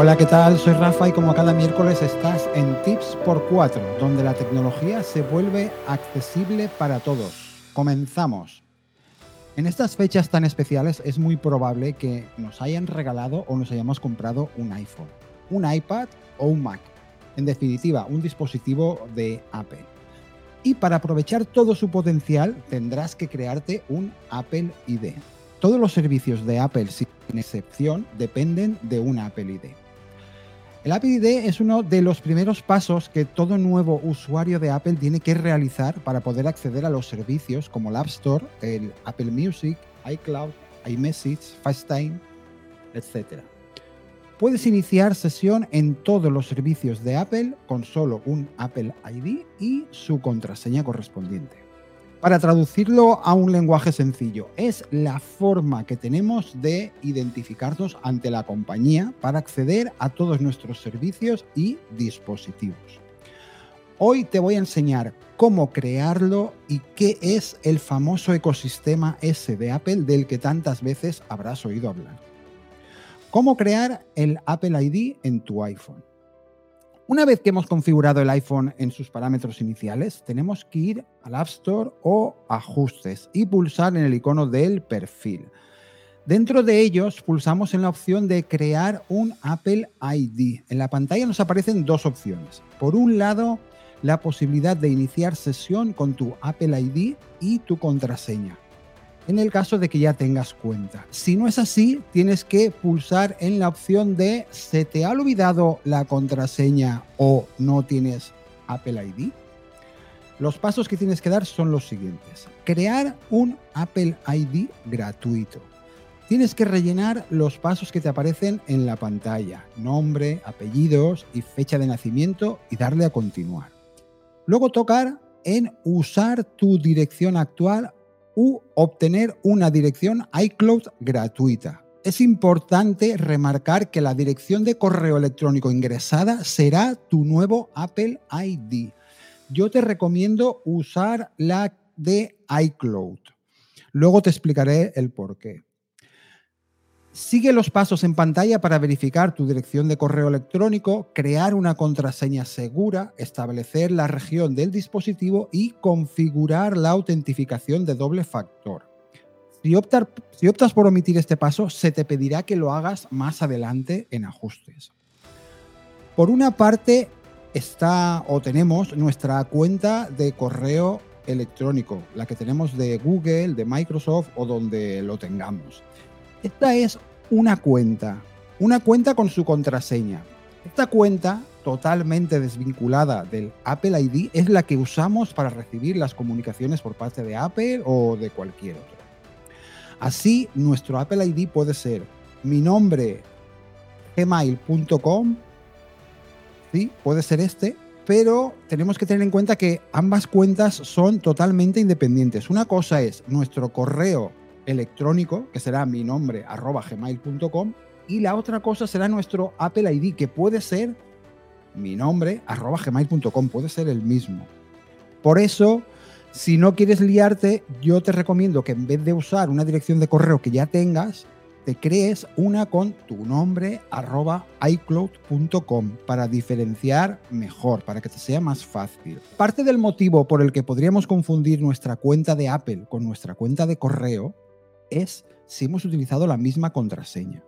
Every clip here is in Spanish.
Hola, ¿qué tal? Soy Rafa y como cada miércoles estás en Tips por 4, donde la tecnología se vuelve accesible para todos. Comenzamos. En estas fechas tan especiales es muy probable que nos hayan regalado o nos hayamos comprado un iPhone, un iPad o un Mac. En definitiva, un dispositivo de Apple. Y para aprovechar todo su potencial tendrás que crearte un Apple ID. Todos los servicios de Apple, sin excepción, dependen de un Apple ID. El Apple ID es uno de los primeros pasos que todo nuevo usuario de Apple tiene que realizar para poder acceder a los servicios como el App Store, el Apple Music, iCloud, iMessage, FaceTime, etc. Puedes iniciar sesión en todos los servicios de Apple con solo un Apple ID y su contraseña correspondiente. Para traducirlo a un lenguaje sencillo, es la forma que tenemos de identificarnos ante la compañía para acceder a todos nuestros servicios y dispositivos. Hoy te voy a enseñar cómo crearlo y qué es el famoso ecosistema S de Apple del que tantas veces habrás oído hablar. Cómo crear el Apple ID en tu iPhone. Una vez que hemos configurado el iPhone en sus parámetros iniciales, tenemos que ir al App Store o Ajustes y pulsar en el icono del perfil. Dentro de ellos, pulsamos en la opción de crear un Apple ID. En la pantalla nos aparecen dos opciones. Por un lado, la posibilidad de iniciar sesión con tu Apple ID y tu contraseña en el caso de que ya tengas cuenta. Si no es así, tienes que pulsar en la opción de ¿se te ha olvidado la contraseña o no tienes Apple ID? Los pasos que tienes que dar son los siguientes. Crear un Apple ID gratuito. Tienes que rellenar los pasos que te aparecen en la pantalla, nombre, apellidos y fecha de nacimiento y darle a continuar. Luego tocar en usar tu dirección actual u obtener una dirección iCloud gratuita. Es importante remarcar que la dirección de correo electrónico ingresada será tu nuevo Apple ID. Yo te recomiendo usar la de iCloud. Luego te explicaré el por qué. Sigue los pasos en pantalla para verificar tu dirección de correo electrónico, crear una contraseña segura, establecer la región del dispositivo y configurar la autentificación de doble factor. Si, optas por omitir este paso, se te pedirá que lo hagas más adelante en ajustes. Por una parte está o tenemos nuestra cuenta de correo electrónico, la que tenemos de Google, de Microsoft o donde lo tengamos. Esta es una cuenta, una cuenta con su contraseña. Esta cuenta, totalmente desvinculada del Apple ID, es la que usamos para recibir las comunicaciones por parte de Apple o de cualquier otro. Así, nuestro Apple ID puede ser mi nombre gmail.com, sí, puede ser este, pero tenemos que tener en cuenta que ambas cuentas son totalmente independientes. Una cosa es nuestro correo electrónico, que será mi nombre arroba gmail.com, y la otra cosa será nuestro Apple ID, que puede ser mi nombre arroba gmail.com, puede ser el mismo. Por eso, si no quieres liarte, yo te recomiendo que en vez de usar una dirección de correo que ya tengas, te crees una con tu nombre arroba iCloud.com para diferenciar mejor, para que te sea más fácil. Parte del motivo por el que podríamos confundir nuestra cuenta de Apple con nuestra cuenta de correo es si hemos utilizado la misma contraseña.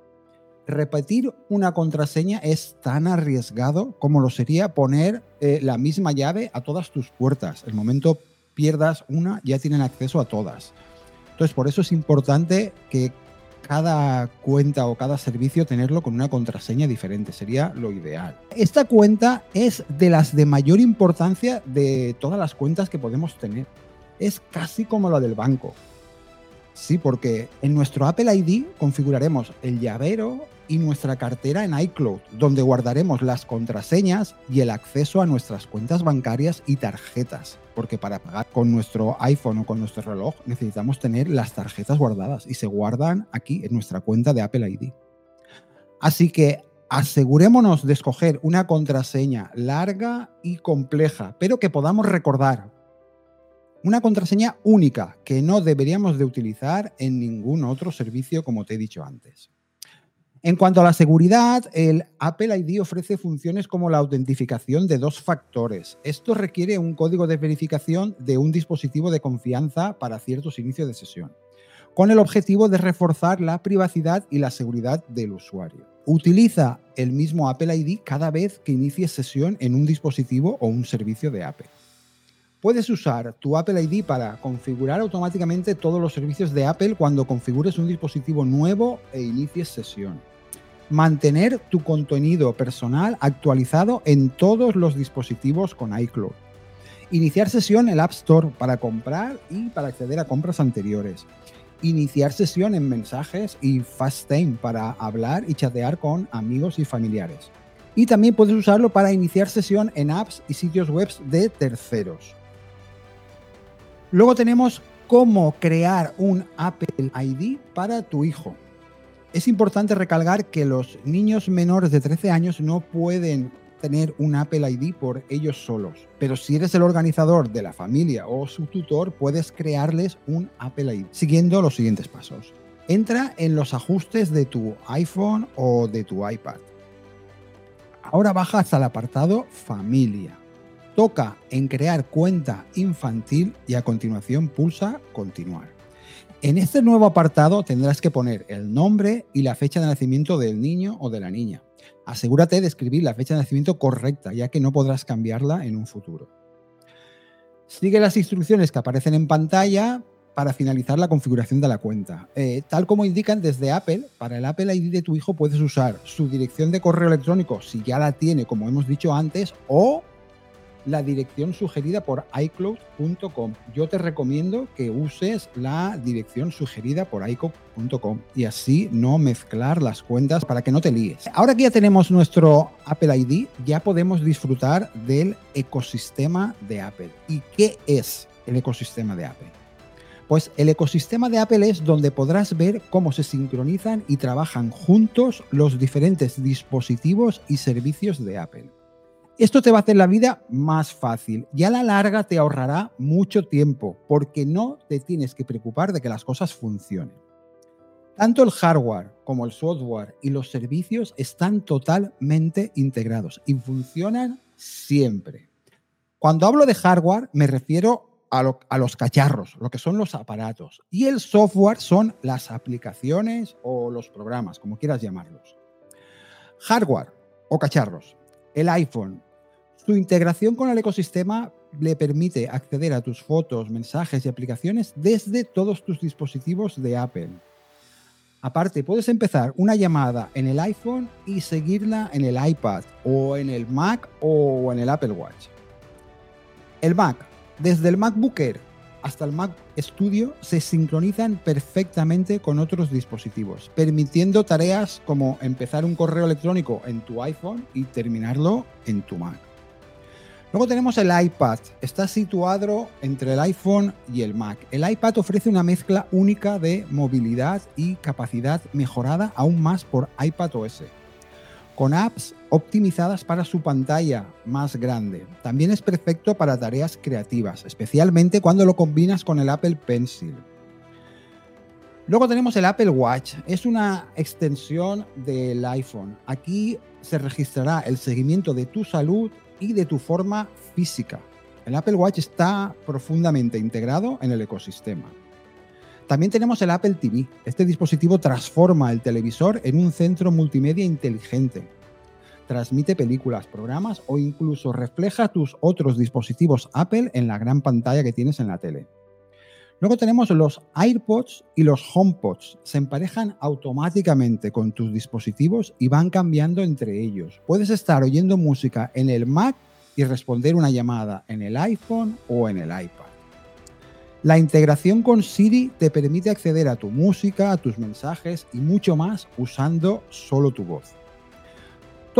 Repetir una contraseña es tan arriesgado como lo sería poner eh, la misma llave a todas tus puertas. El momento pierdas una, ya tienen acceso a todas. Entonces, por eso es importante que cada cuenta o cada servicio tenerlo con una contraseña diferente. Sería lo ideal. Esta cuenta es de las de mayor importancia de todas las cuentas que podemos tener. Es casi como la del banco. Sí, porque en nuestro Apple ID configuraremos el llavero y nuestra cartera en iCloud, donde guardaremos las contraseñas y el acceso a nuestras cuentas bancarias y tarjetas, porque para pagar con nuestro iPhone o con nuestro reloj necesitamos tener las tarjetas guardadas y se guardan aquí en nuestra cuenta de Apple ID. Así que asegurémonos de escoger una contraseña larga y compleja, pero que podamos recordar, una contraseña única que no deberíamos de utilizar en ningún otro servicio como te he dicho antes. En cuanto a la seguridad, el Apple ID ofrece funciones como la autentificación de dos factores. Esto requiere un código de verificación de un dispositivo de confianza para ciertos inicios de sesión, con el objetivo de reforzar la privacidad y la seguridad del usuario. Utiliza el mismo Apple ID cada vez que inicies sesión en un dispositivo o un servicio de Apple. Puedes usar tu Apple ID para configurar automáticamente todos los servicios de Apple cuando configures un dispositivo nuevo e inicies sesión. Mantener tu contenido personal actualizado en todos los dispositivos con iCloud. Iniciar sesión en el App Store para comprar y para acceder a compras anteriores. Iniciar sesión en mensajes y FaceTime para hablar y chatear con amigos y familiares. Y también puedes usarlo para iniciar sesión en apps y sitios web de terceros. Luego tenemos cómo crear un Apple ID para tu hijo. Es importante recalcar que los niños menores de 13 años no pueden tener un Apple ID por ellos solos, pero si eres el organizador de la familia o su tutor, puedes crearles un Apple ID siguiendo los siguientes pasos. Entra en los ajustes de tu iPhone o de tu iPad. Ahora baja hasta el apartado Familia toca en crear cuenta infantil y a continuación pulsa continuar. En este nuevo apartado tendrás que poner el nombre y la fecha de nacimiento del niño o de la niña. Asegúrate de escribir la fecha de nacimiento correcta, ya que no podrás cambiarla en un futuro. Sigue las instrucciones que aparecen en pantalla para finalizar la configuración de la cuenta. Eh, tal como indican desde Apple, para el Apple ID de tu hijo puedes usar su dirección de correo electrónico si ya la tiene, como hemos dicho antes, o la dirección sugerida por iCloud.com. Yo te recomiendo que uses la dirección sugerida por iCloud.com y así no mezclar las cuentas para que no te líes. Ahora que ya tenemos nuestro Apple ID, ya podemos disfrutar del ecosistema de Apple. ¿Y qué es el ecosistema de Apple? Pues el ecosistema de Apple es donde podrás ver cómo se sincronizan y trabajan juntos los diferentes dispositivos y servicios de Apple. Esto te va a hacer la vida más fácil y a la larga te ahorrará mucho tiempo porque no te tienes que preocupar de que las cosas funcionen. Tanto el hardware como el software y los servicios están totalmente integrados y funcionan siempre. Cuando hablo de hardware me refiero a, a, los cacharros, lo que son los aparatos. Y el software son las aplicaciones o los programas, como quieras llamarlos. Hardware o cacharros. El iPhone, su integración con el ecosistema le permite acceder a tus fotos, mensajes y aplicaciones desde todos tus dispositivos de Apple. Aparte, puedes empezar una llamada en el iPhone y seguirla en el iPad o en el Mac o en el Apple Watch. El Mac, desde el MacBook hasta el Mac Studio, se sincronizan perfectamente con otros dispositivos, permitiendo tareas como empezar un correo electrónico en tu iPhone y terminarlo en tu Mac. Luego tenemos el iPad. Está situado entre el iPhone y el Mac. El iPad ofrece una mezcla única de movilidad y capacidad mejorada aún más por iPadOS, con apps optimizadas para su pantalla más grande. También es perfecto para tareas creativas, especialmente cuando lo combinas con el Apple Pencil. Luego tenemos el Apple Watch. Es una extensión del iPhone. Aquí se registrará el seguimiento de tu salud y de tu forma física. El Apple Watch está profundamente integrado en el ecosistema. También tenemos el Apple TV. Este dispositivo transforma el televisor en un centro multimedia inteligente. Transmite películas, programas o incluso refleja tus otros dispositivos Apple en la gran pantalla que tienes en la tele. Luego tenemos los AirPods y los HomePods. Se emparejan automáticamente con tus dispositivos y van cambiando entre ellos. Puedes estar oyendo música en el Mac y responder una llamada en el iPhone o en el iPad. La integración con Siri te permite acceder a tu música, a tus mensajes y mucho más usando solo tu voz.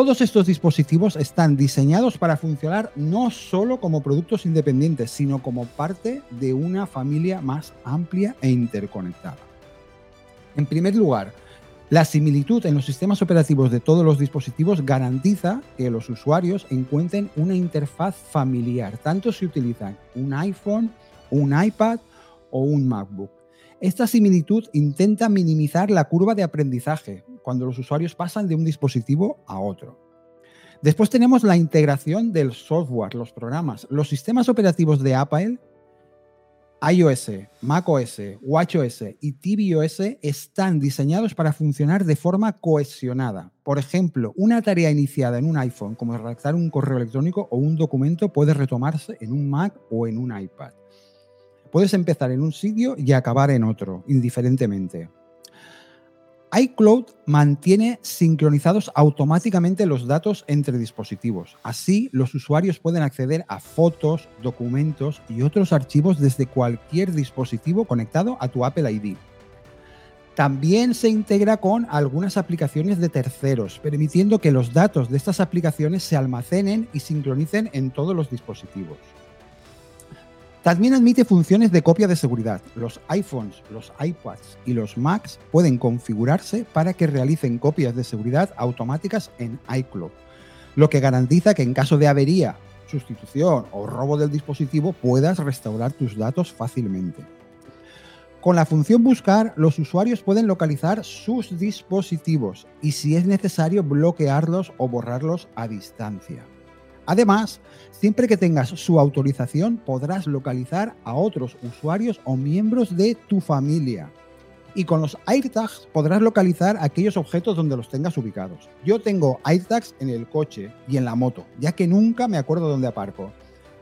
Todos estos dispositivos están diseñados para funcionar no solo como productos independientes, sino como parte de una familia más amplia e interconectada. En primer lugar, la similitud en los sistemas operativos de todos los dispositivos garantiza que los usuarios encuentren una interfaz familiar, tanto si utilizan un iPhone, un iPad o un MacBook. Esta similitud intenta minimizar la curva de aprendizaje, cuando los usuarios pasan de un dispositivo a otro. Después tenemos la integración del software, los programas. Los sistemas operativos de Apple, iOS, macOS, watchOS y tvOS están diseñados para funcionar de forma cohesionada. Por ejemplo, una tarea iniciada en un iPhone, como redactar un correo electrónico o un documento, puede retomarse en un Mac o en un iPad. Puedes empezar en un sitio y acabar en otro, indiferentemente iCloud mantiene sincronizados automáticamente los datos entre dispositivos. Así, los usuarios pueden acceder a fotos, documentos y otros archivos desde cualquier dispositivo conectado a tu Apple ID. También se integra con algunas aplicaciones de terceros, permitiendo que los datos de estas aplicaciones se almacenen y sincronicen en todos los dispositivos. También admite funciones de copia de seguridad. Los iPhones, los iPads y los Macs pueden configurarse para que realicen copias de seguridad automáticas en iCloud, lo que garantiza que en caso de avería, sustitución o robo del dispositivo puedas restaurar tus datos fácilmente. Con la función buscar, los usuarios pueden localizar sus dispositivos y si es necesario bloquearlos o borrarlos a distancia. Además, siempre que tengas su autorización podrás localizar a otros usuarios o miembros de tu familia. Y con los AirTags podrás localizar aquellos objetos donde los tengas ubicados. Yo tengo AirTags en el coche y en la moto, ya que nunca me acuerdo dónde aparco.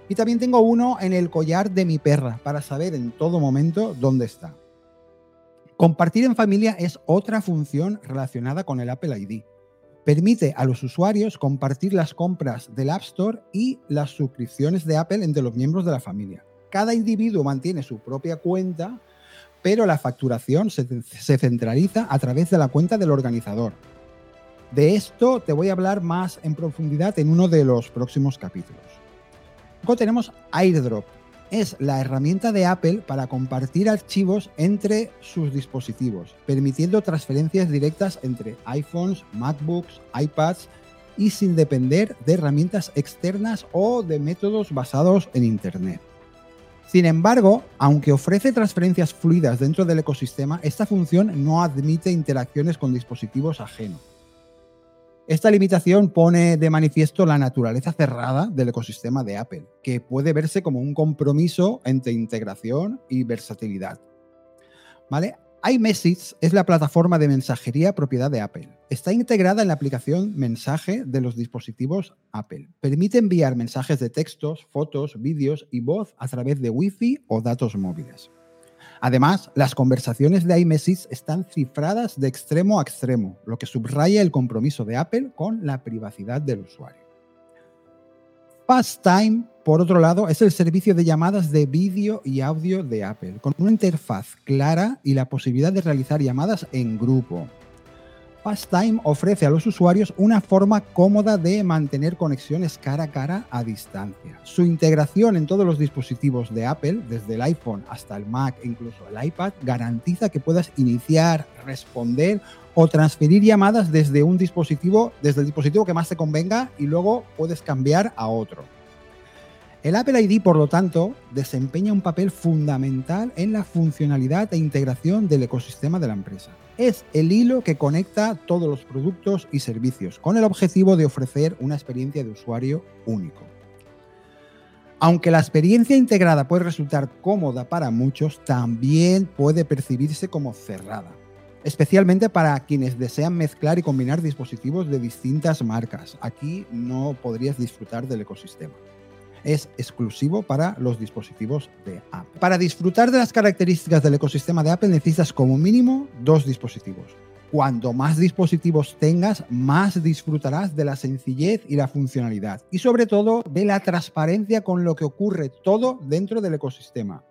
Y también tengo uno en el collar de mi perra para saber en todo momento dónde está. Compartir en familia es otra función relacionada con el Apple ID permite a los usuarios compartir las compras del App Store y las suscripciones de Apple entre los miembros de la familia. Cada individuo mantiene su propia cuenta, pero la facturación se, centraliza a través de la cuenta del organizador. De esto te voy a hablar más en profundidad en uno de los próximos capítulos. Luego tenemos AirDrop, es la herramienta de Apple para compartir archivos entre sus dispositivos, permitiendo transferencias directas entre iPhones, MacBooks, iPads y sin depender de herramientas externas o de métodos basados en Internet. Sin embargo, aunque ofrece transferencias fluidas dentro del ecosistema, esta función no admite interacciones con dispositivos ajenos. Esta limitación pone de manifiesto la naturaleza cerrada del ecosistema de Apple, que puede verse como un compromiso entre integración y versatilidad. ¿Vale? iMessage es la plataforma de mensajería propiedad de Apple. Está integrada en la aplicación Mensaje de los dispositivos Apple. Permite enviar mensajes de textos, fotos, vídeos y voz a través de Wi-Fi o datos móviles. Además, las conversaciones de iMessage están cifradas de extremo a extremo, lo que subraya el compromiso de Apple con la privacidad del usuario. FastTime, por otro lado, es el servicio de llamadas de vídeo y audio de Apple, con una interfaz clara y la posibilidad de realizar llamadas en grupo. FastTime ofrece a los usuarios una forma cómoda de mantener conexiones cara a cara a distancia. Su integración en todos los dispositivos de Apple, desde el iPhone hasta el Mac e incluso el iPad, garantiza que puedas iniciar, responder o transferir llamadas desde un dispositivo, desde el dispositivo que más te convenga y luego puedes cambiar a otro. El Apple ID, por lo tanto, desempeña un papel fundamental en la funcionalidad e integración del ecosistema de la empresa. Es el hilo que conecta todos los productos y servicios, con el objetivo de ofrecer una experiencia de usuario único. Aunque la experiencia integrada puede resultar cómoda para muchos, también puede percibirse como cerrada, especialmente para quienes desean mezclar y combinar dispositivos de distintas marcas. Aquí no podrías disfrutar del ecosistema es exclusivo para los dispositivos de Apple. Para disfrutar de las características del ecosistema de Apple necesitas como mínimo dos dispositivos. Cuanto más dispositivos tengas, más disfrutarás de la sencillez y la funcionalidad. Y sobre todo de la transparencia con lo que ocurre todo dentro del ecosistema.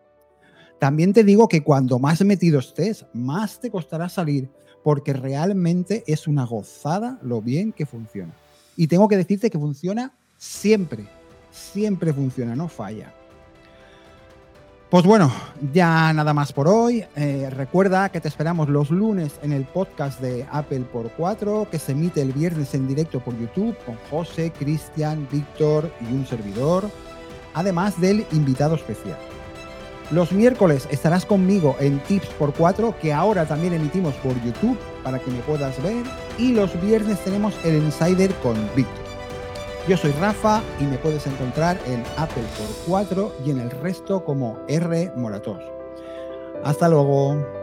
También te digo que cuando más metido estés, más te costará salir, porque realmente es una gozada lo bien que funciona. Y tengo que decirte que funciona siempre siempre funciona, no falla. Pues bueno, ya nada más por hoy. Eh, recuerda que te esperamos los lunes en el podcast de Apple por 4, que se emite el viernes en directo por YouTube con José, Cristian, Víctor y un servidor, además del invitado especial. Los miércoles estarás conmigo en Tips por 4, que ahora también emitimos por YouTube para que me puedas ver y los viernes tenemos el Insider con Víctor. Yo soy Rafa y me puedes encontrar en Apple por 4 y en el resto como R Moratos. Hasta luego.